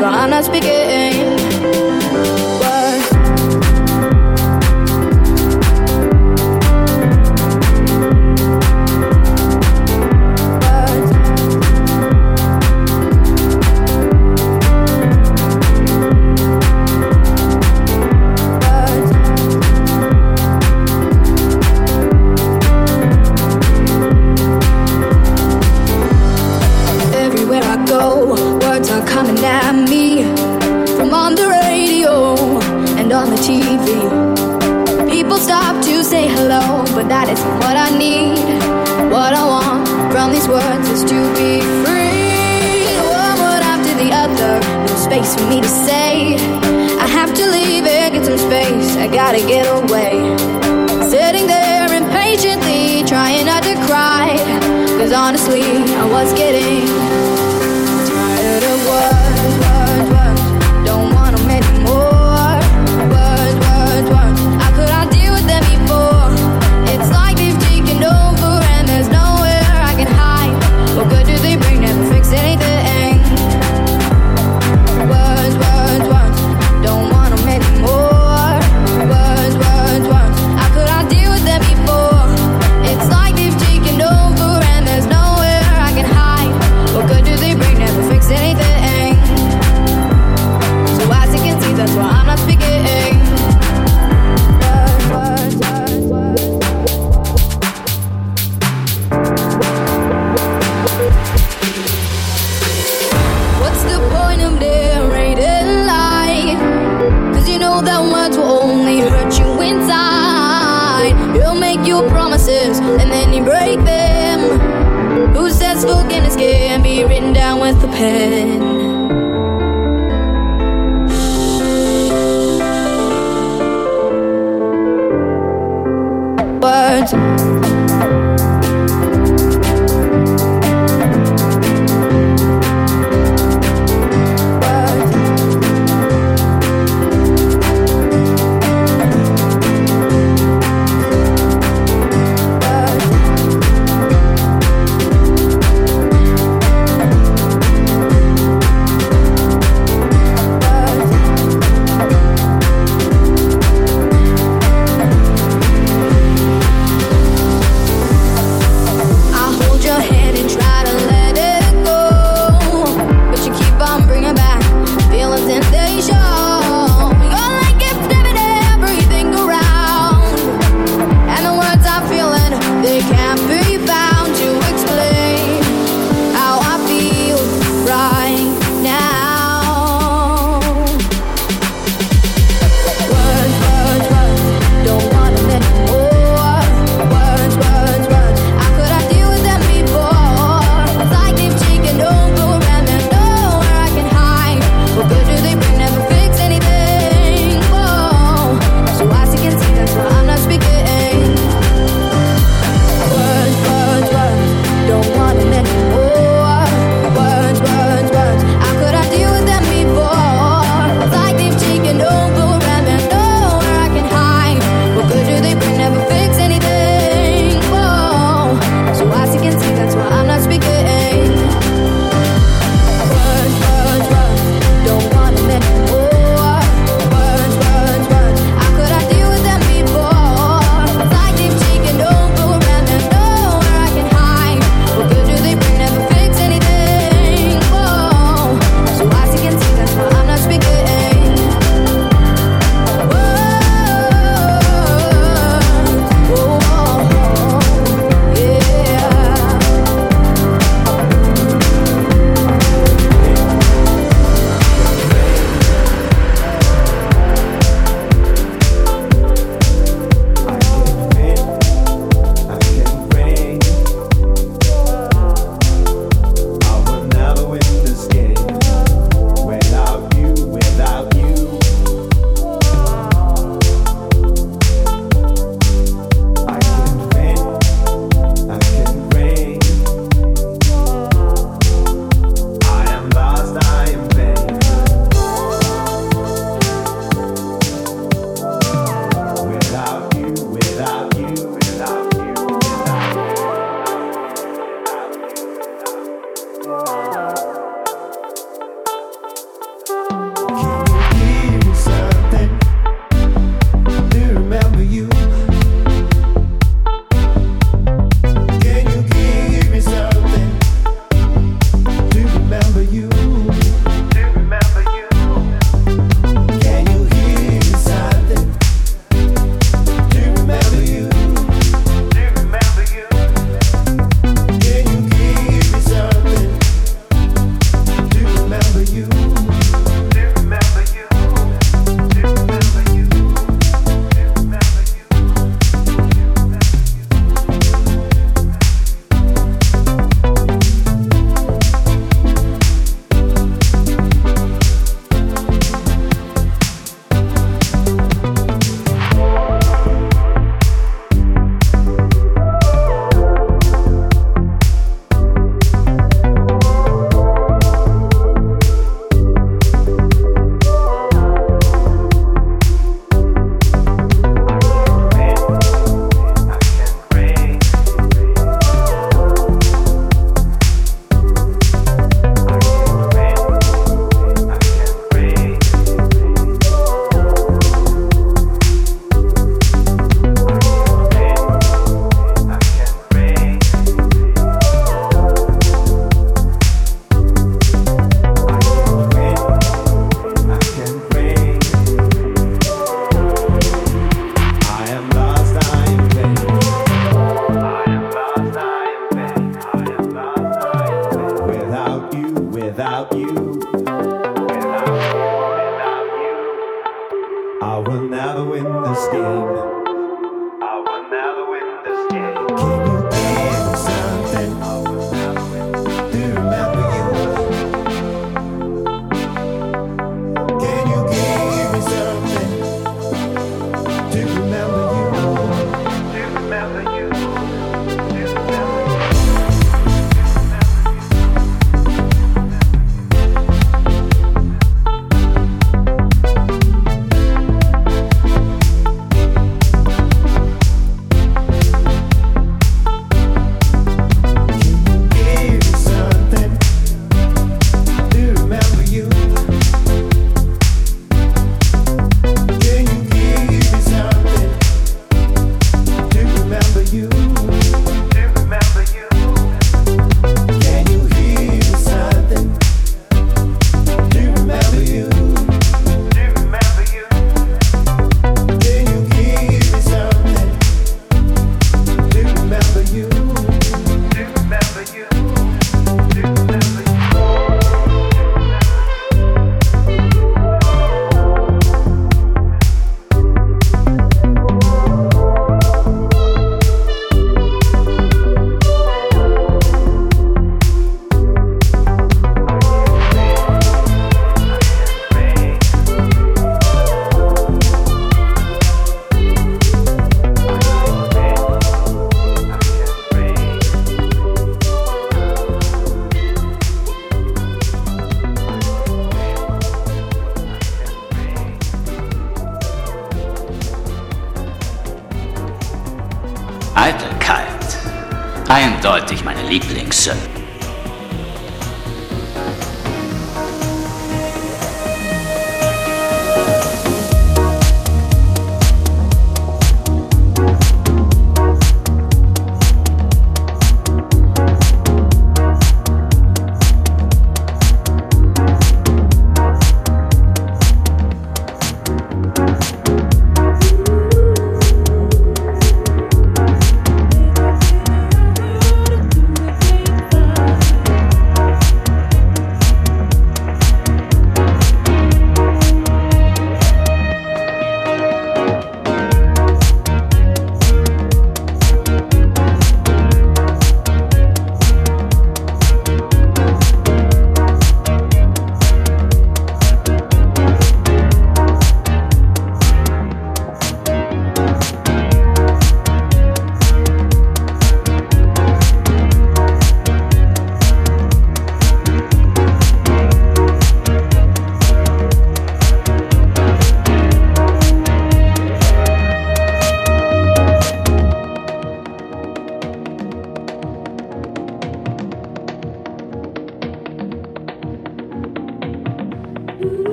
Trying not to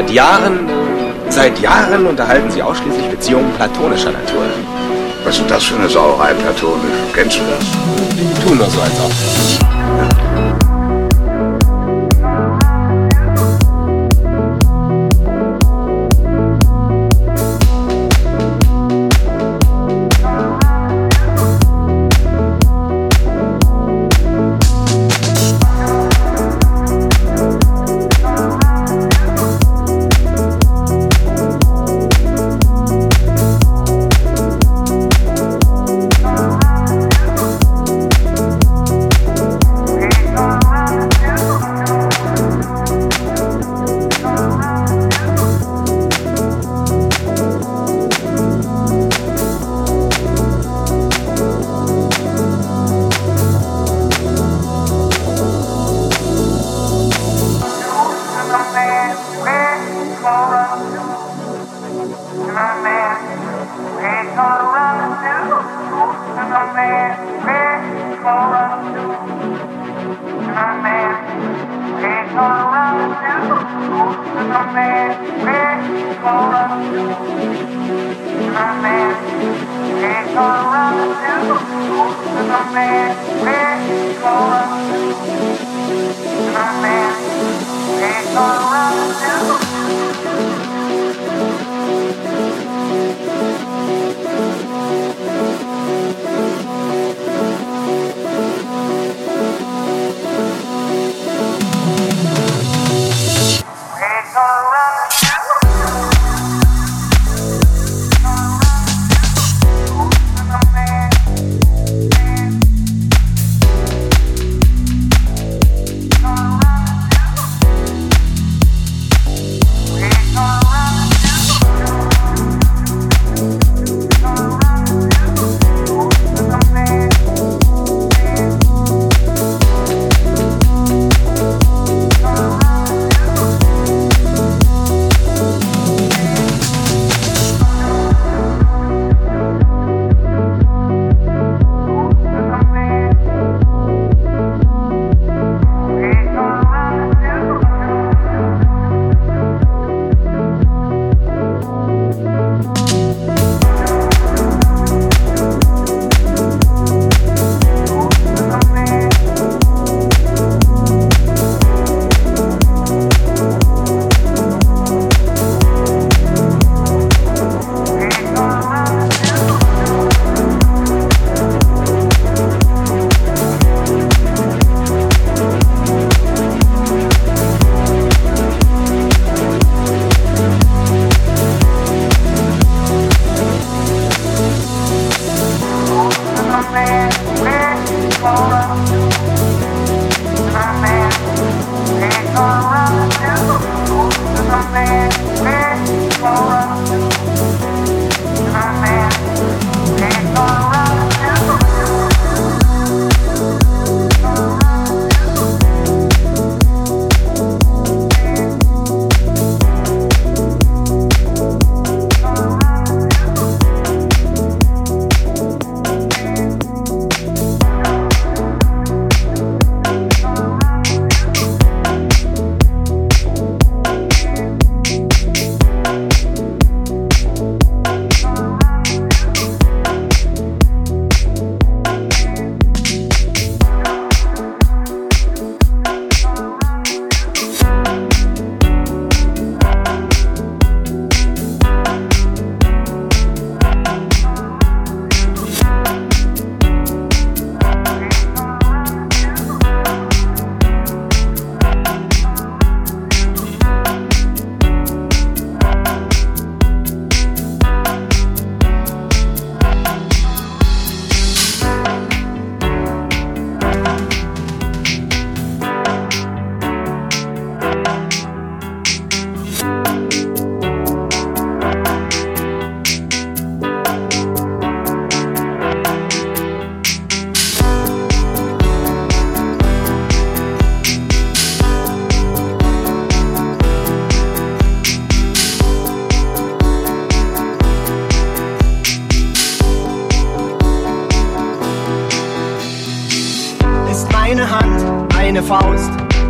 Seit Jahren, seit Jahren unterhalten sie ausschließlich Beziehungen platonischer Natur. Was ist das für eine Sauerei platonisch? Kennst du das? Die tun nur so, als ob.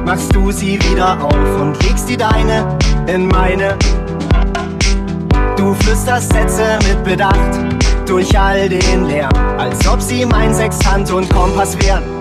Machst du sie wieder auf und legst die deine in meine. Du flüsterst Sätze mit Bedacht durch all den Lärm, als ob sie mein Sextant und Kompass wären.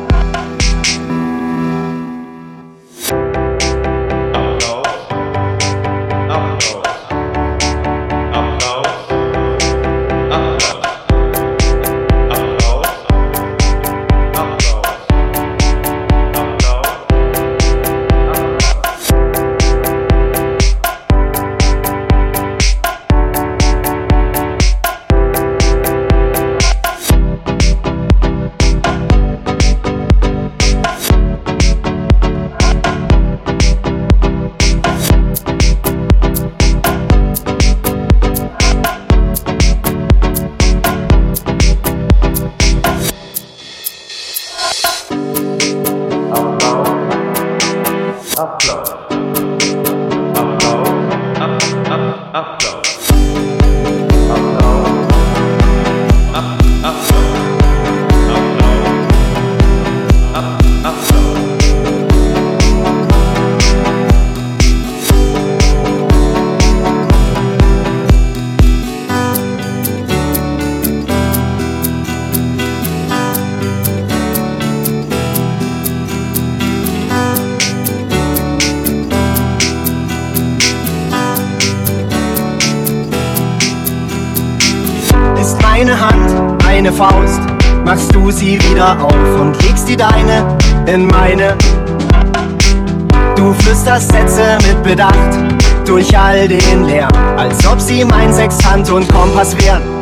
Den Lärm, als ob sie mein Sextant und Kompass wären.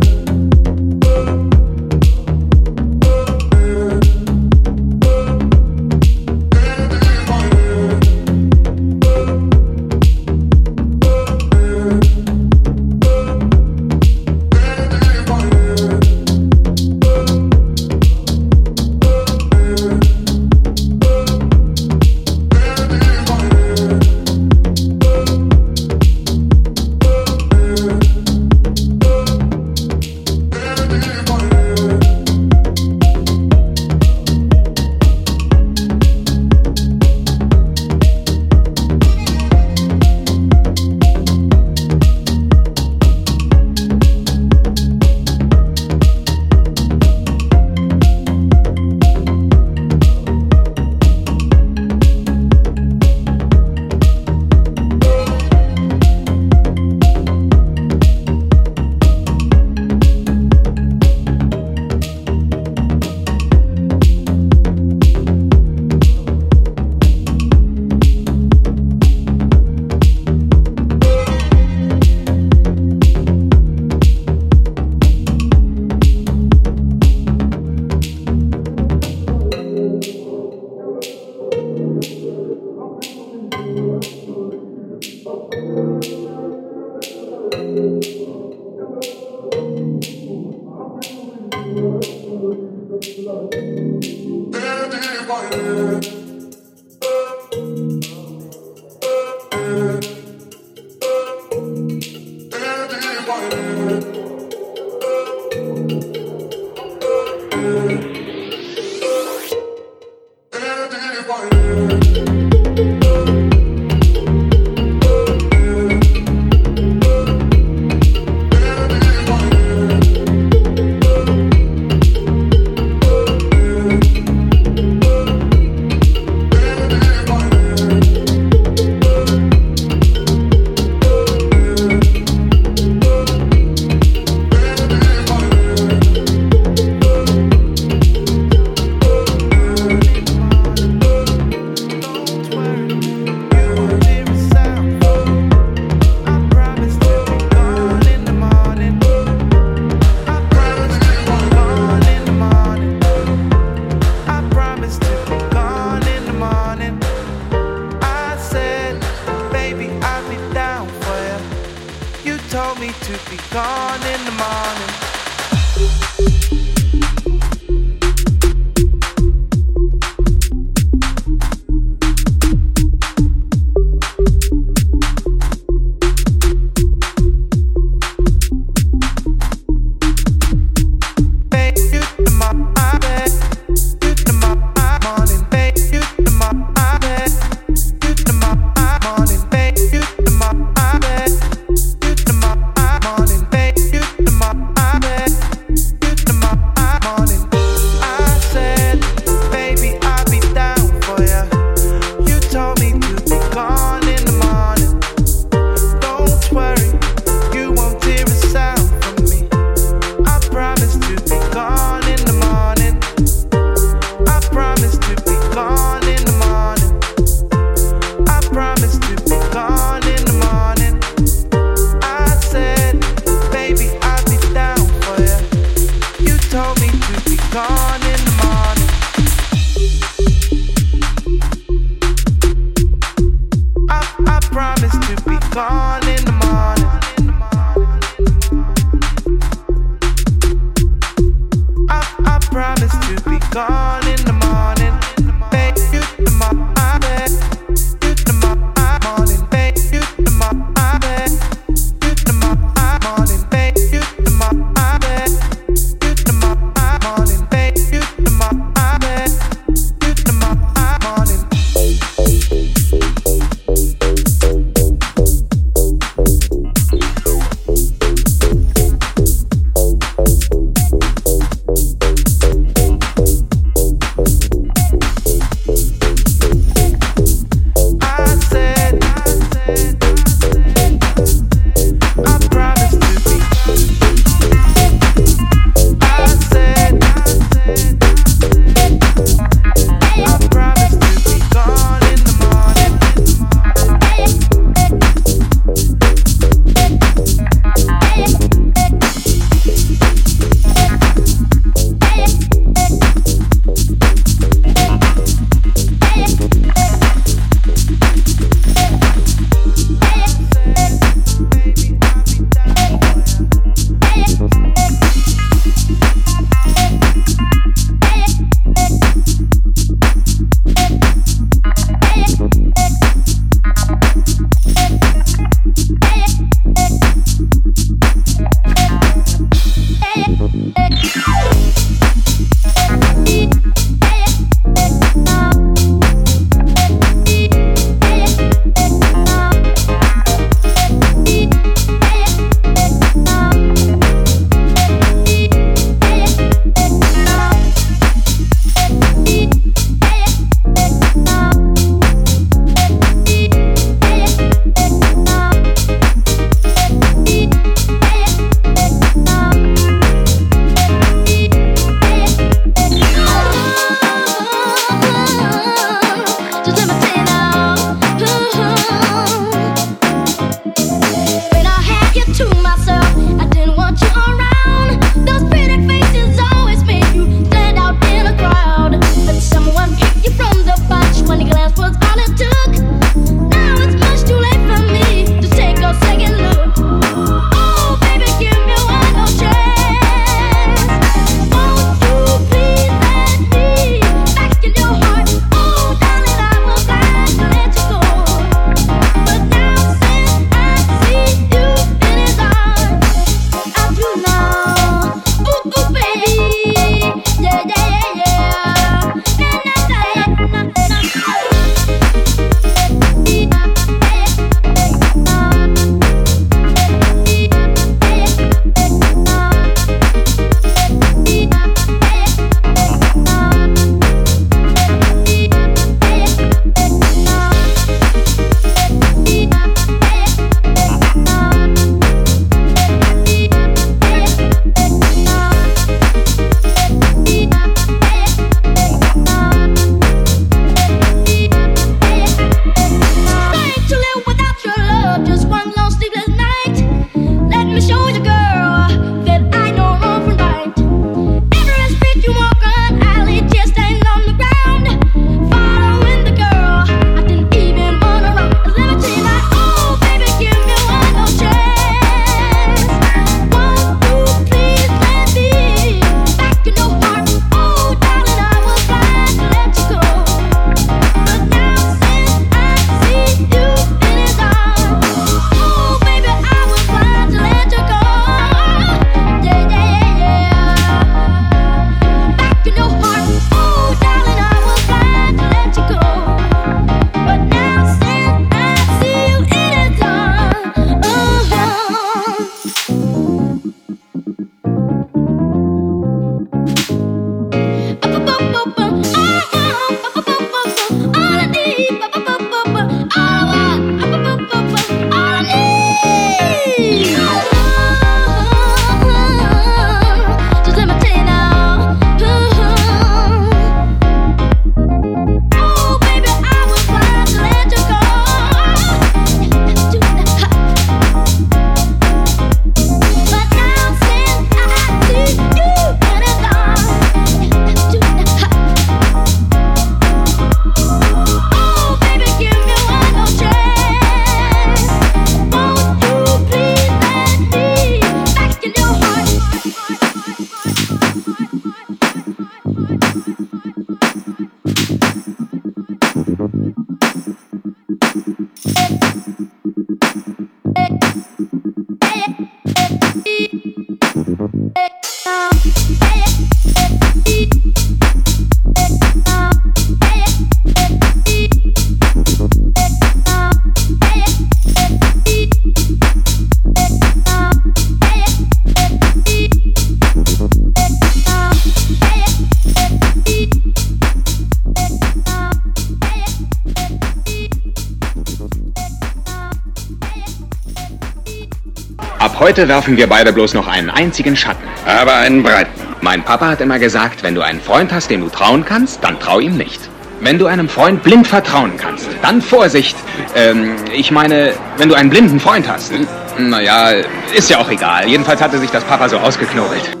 Heute werfen wir beide bloß noch einen einzigen Schatten. Aber einen breiten. Mein Papa hat immer gesagt, wenn du einen Freund hast, dem du trauen kannst, dann trau ihm nicht. Wenn du einem Freund blind vertrauen kannst, dann Vorsicht. Ähm, ich meine, wenn du einen blinden Freund hast. Naja, ist ja auch egal. Jedenfalls hatte sich das Papa so ausgeknobelt.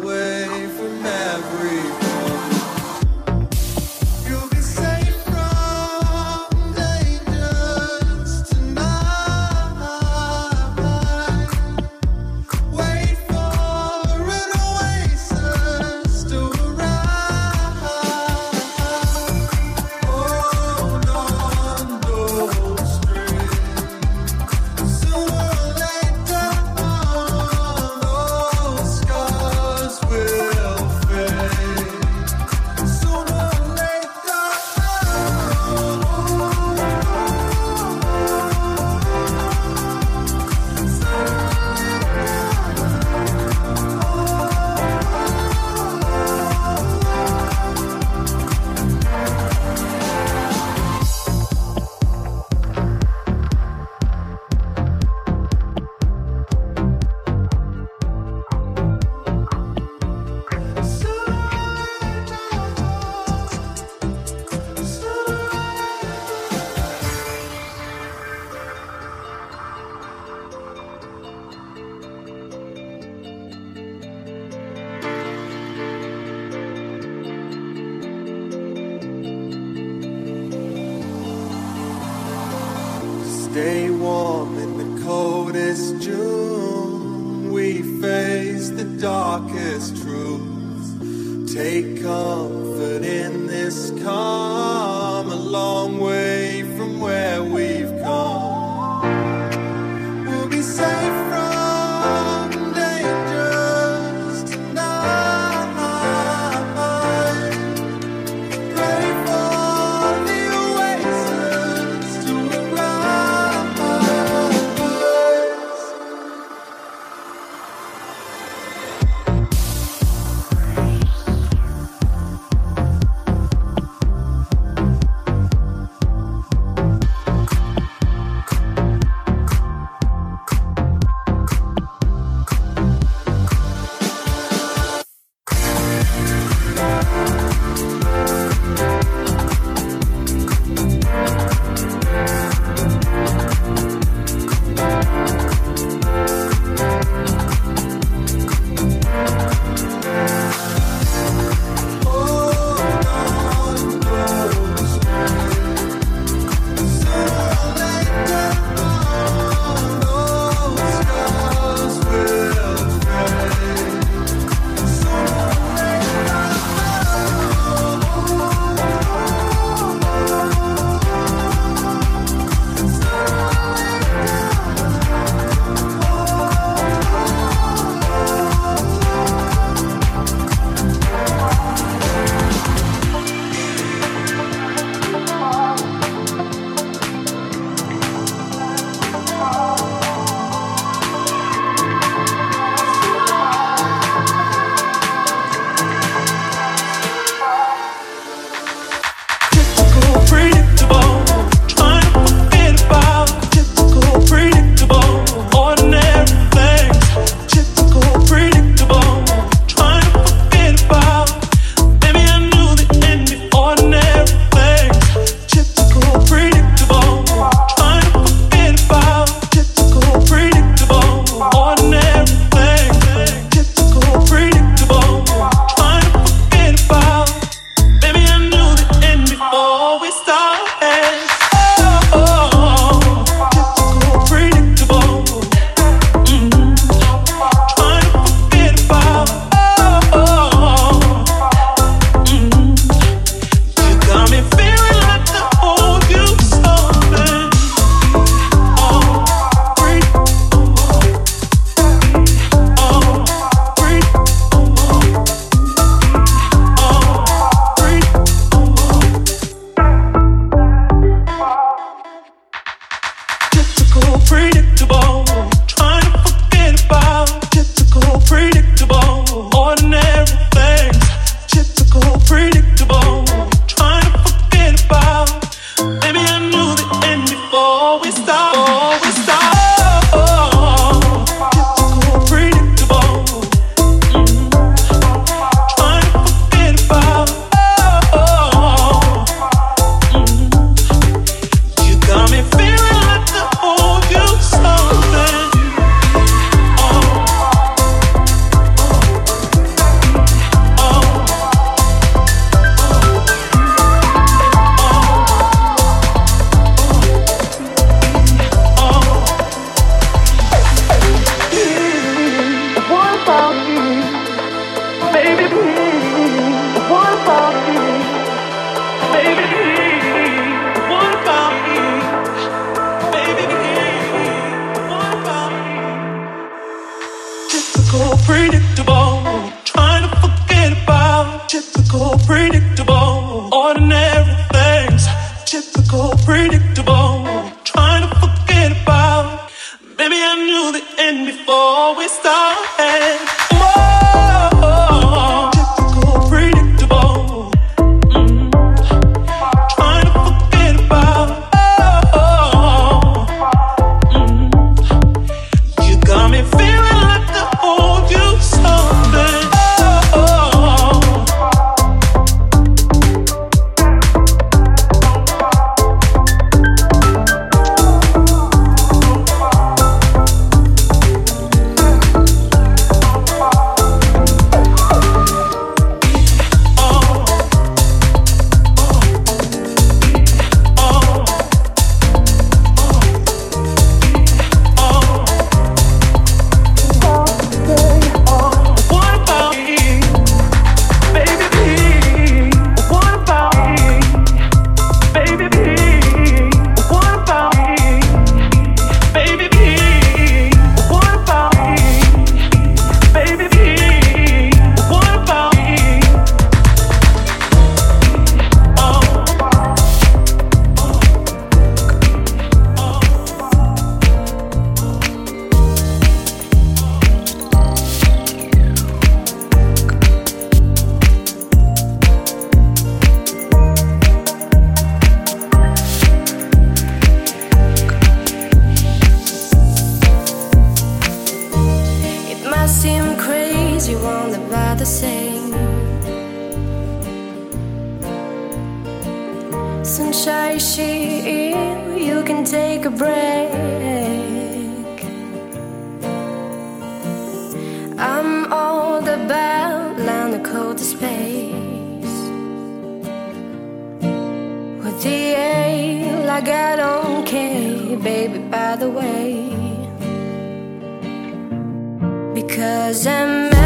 Sunshine, she, you can take a break. I'm all about land the cold space. With the ale, I don't care, baby, by the way. Because I'm.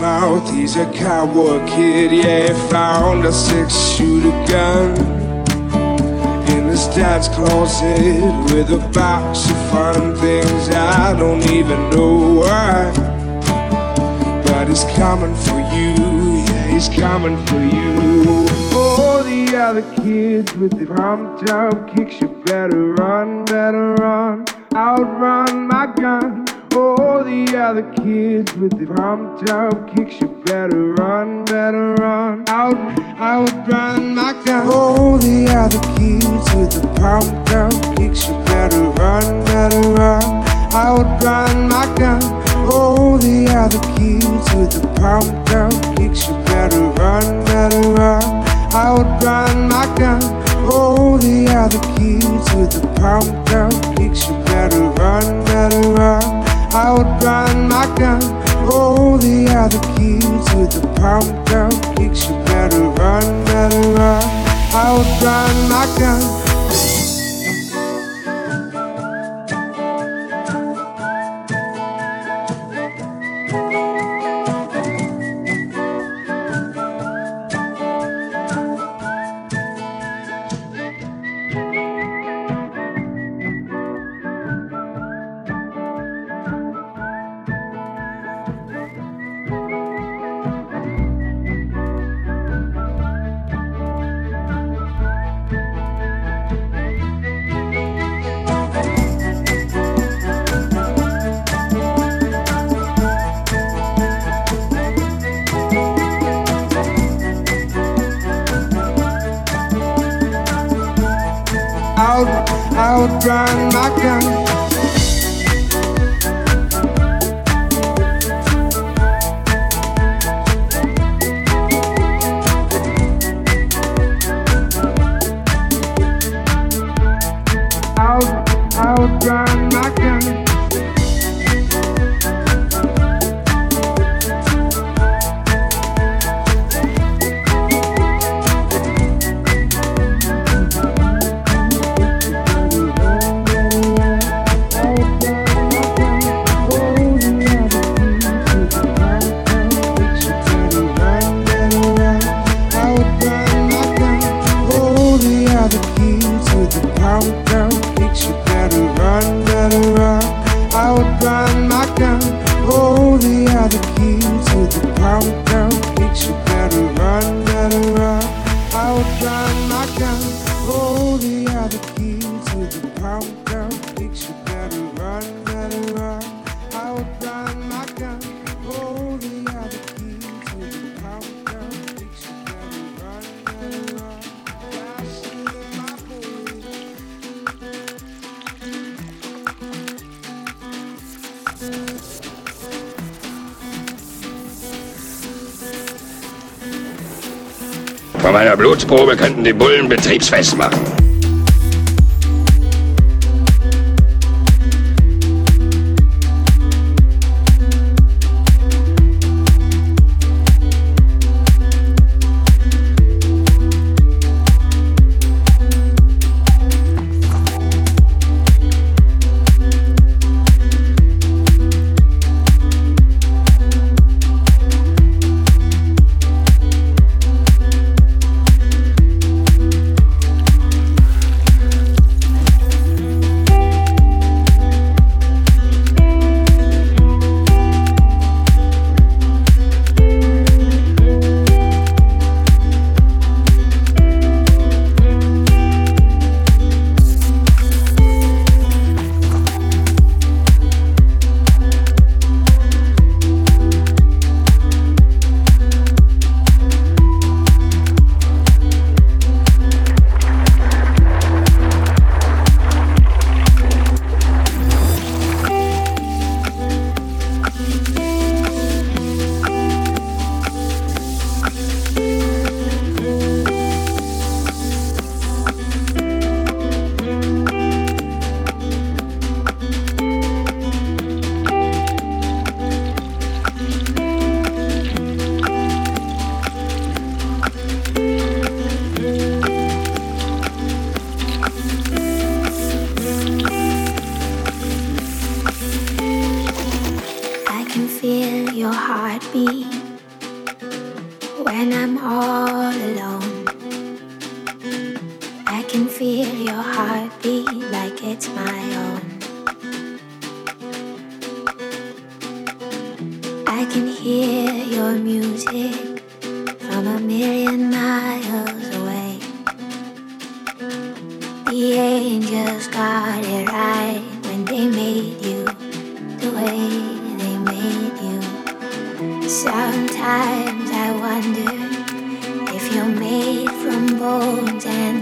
mouth, he's a cowboy kid. Yeah, he found a six shooter gun in his dad's closet with a box of fun things. I don't even know why, but he's coming for you. Yeah, he's coming for you. All the other kids with the prompt job kicks, you better run, better run. other kids with the pump dump kicks. You better run, better run. Out, I would run my down. All the other kids with the pump Stichprobe könnten die Bullen betriebsfest machen.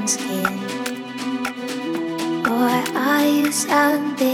skin. are you have.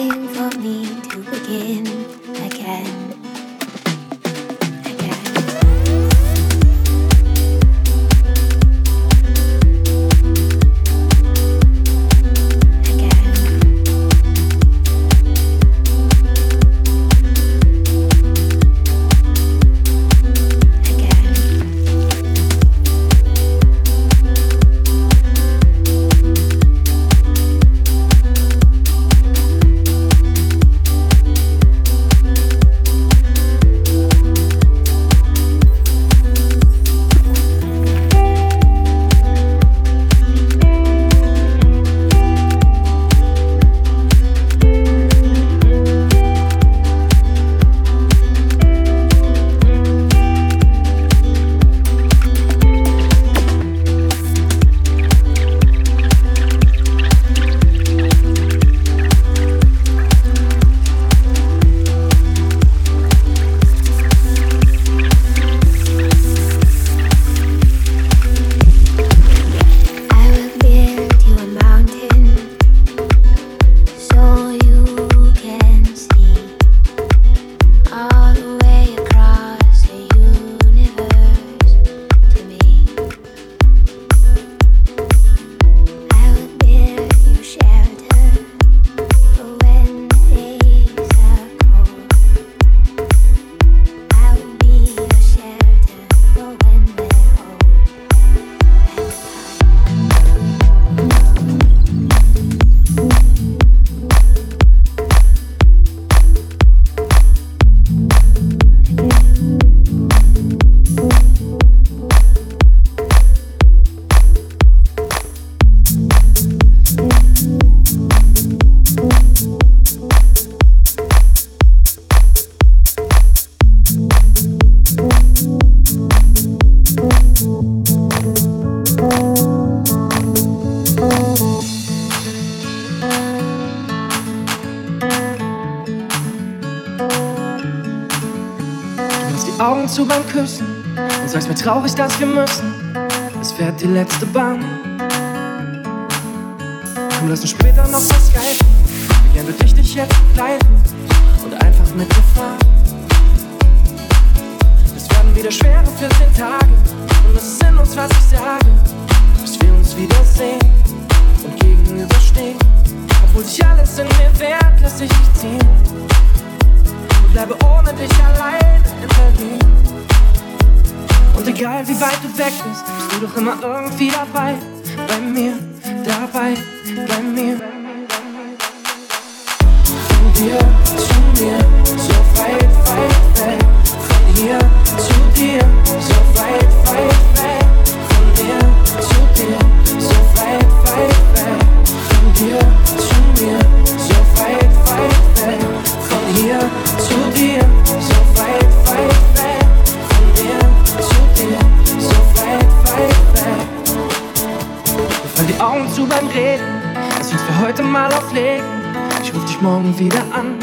morgen wieder an.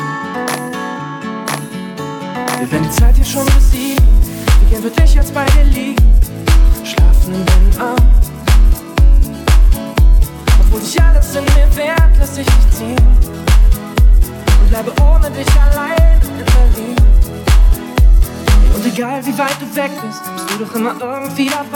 Wir werden die Zeit hier schon besiegt. Wir gehen für dich bei dir liegen. Schlafen in deinen Arm. Obwohl sich alles in mir wehrt, lass ich dich ziehen. Und bleibe ohne dich allein in Berlin. Und egal wie weit du weg bist, bist du doch immer irgendwie dabei.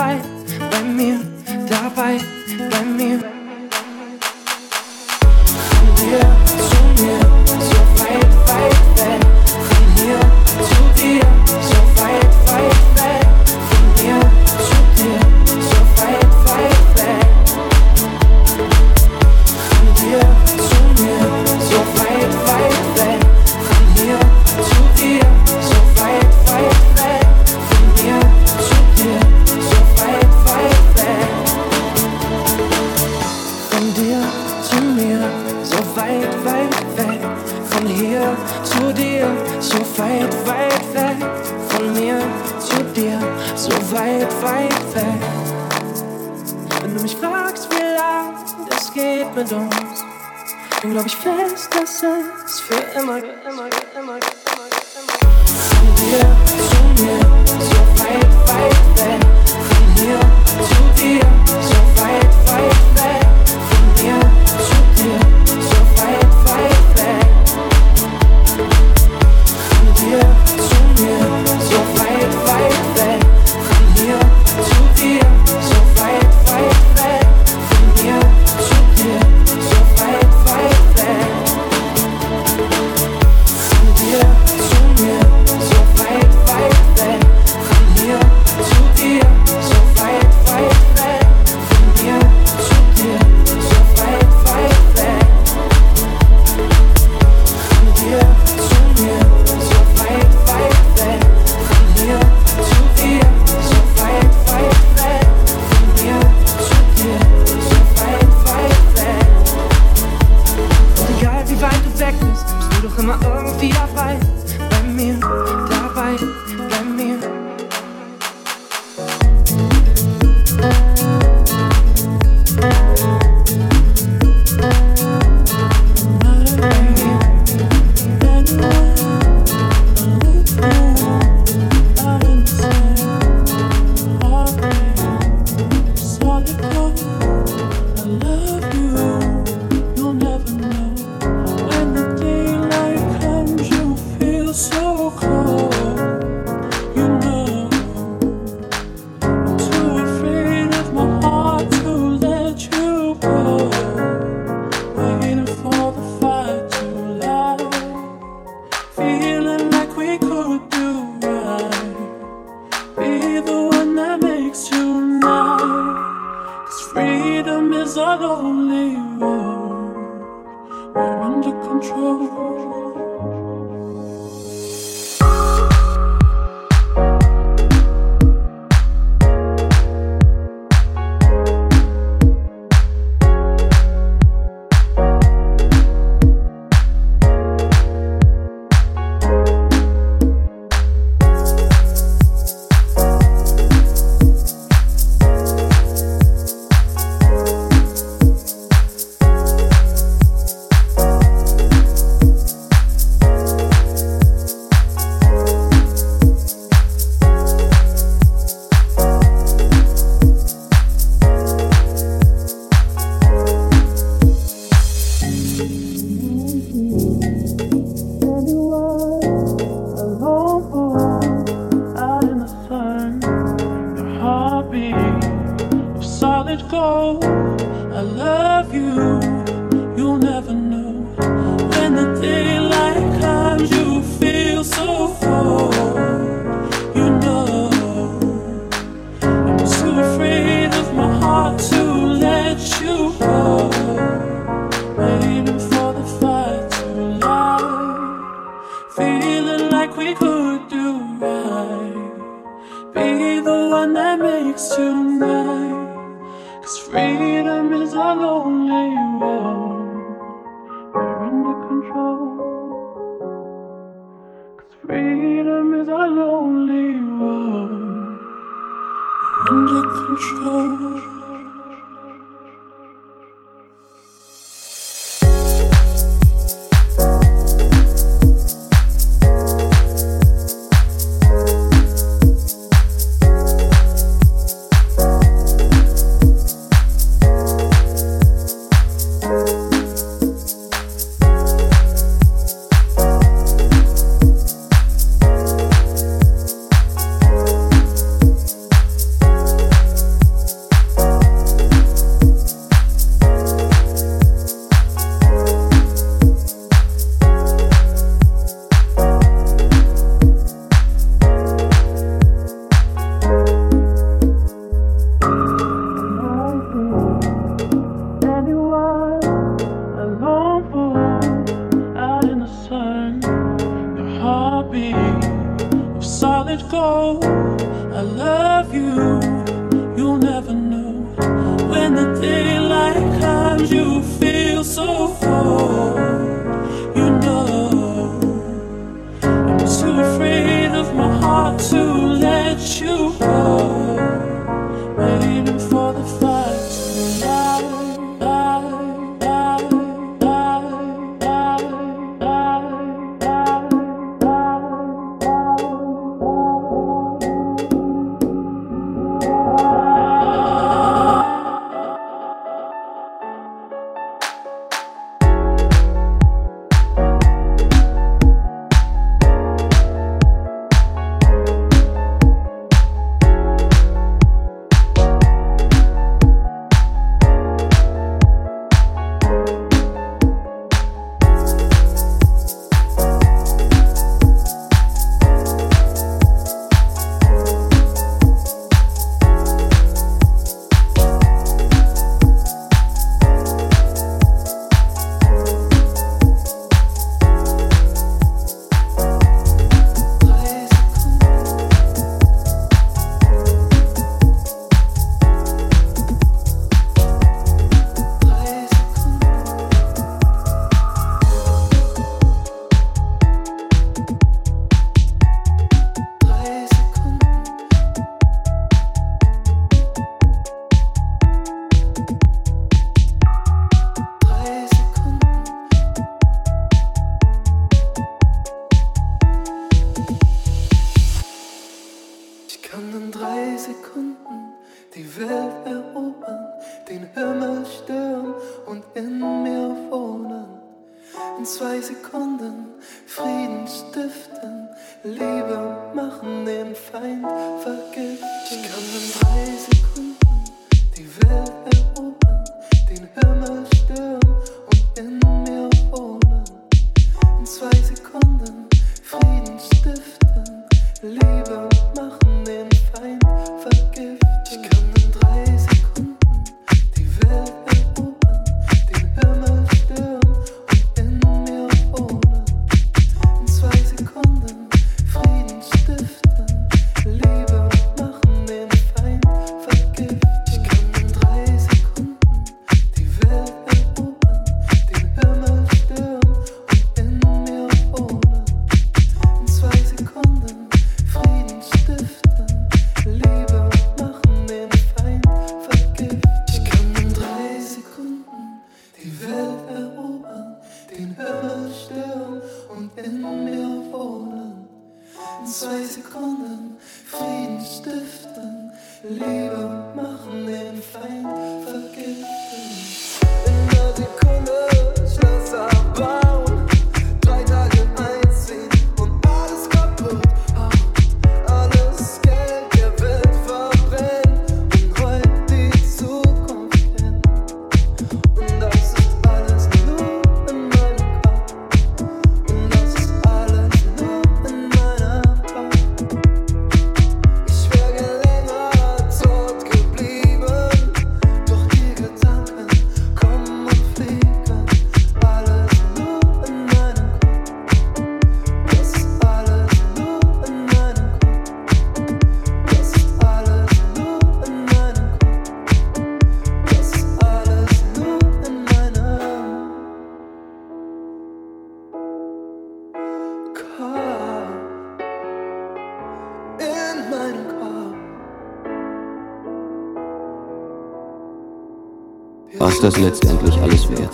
Was das letztendlich alles wert?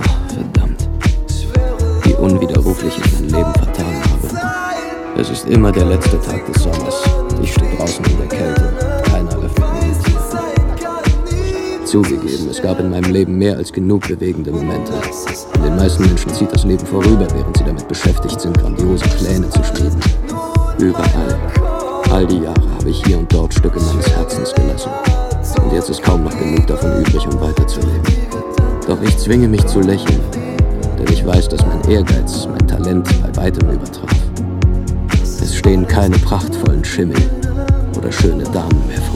Ach, verdammt. Wie unwiderruflich ich mein Leben vertan habe. Es ist immer der letzte Tag des Sommers. Ich stehe draußen in der Kälte. Keiner öffnet mir. Zugegeben, es gab in meinem Leben mehr als genug bewegende Momente. Und den meisten Menschen zieht das Leben vorüber, während sie damit beschäftigt sind, grandiose Pläne zu schmieden. Überall. All die Jahre habe ich hier und dort Stücke meines Herzens gelassen. Jetzt ist kaum noch genug davon übrig, um weiterzuleben. Doch ich zwinge mich zu lächeln, denn ich weiß, dass mein Ehrgeiz mein Talent bei weitem übertraf. Es stehen keine prachtvollen Schimmel oder schöne Damen mehr vor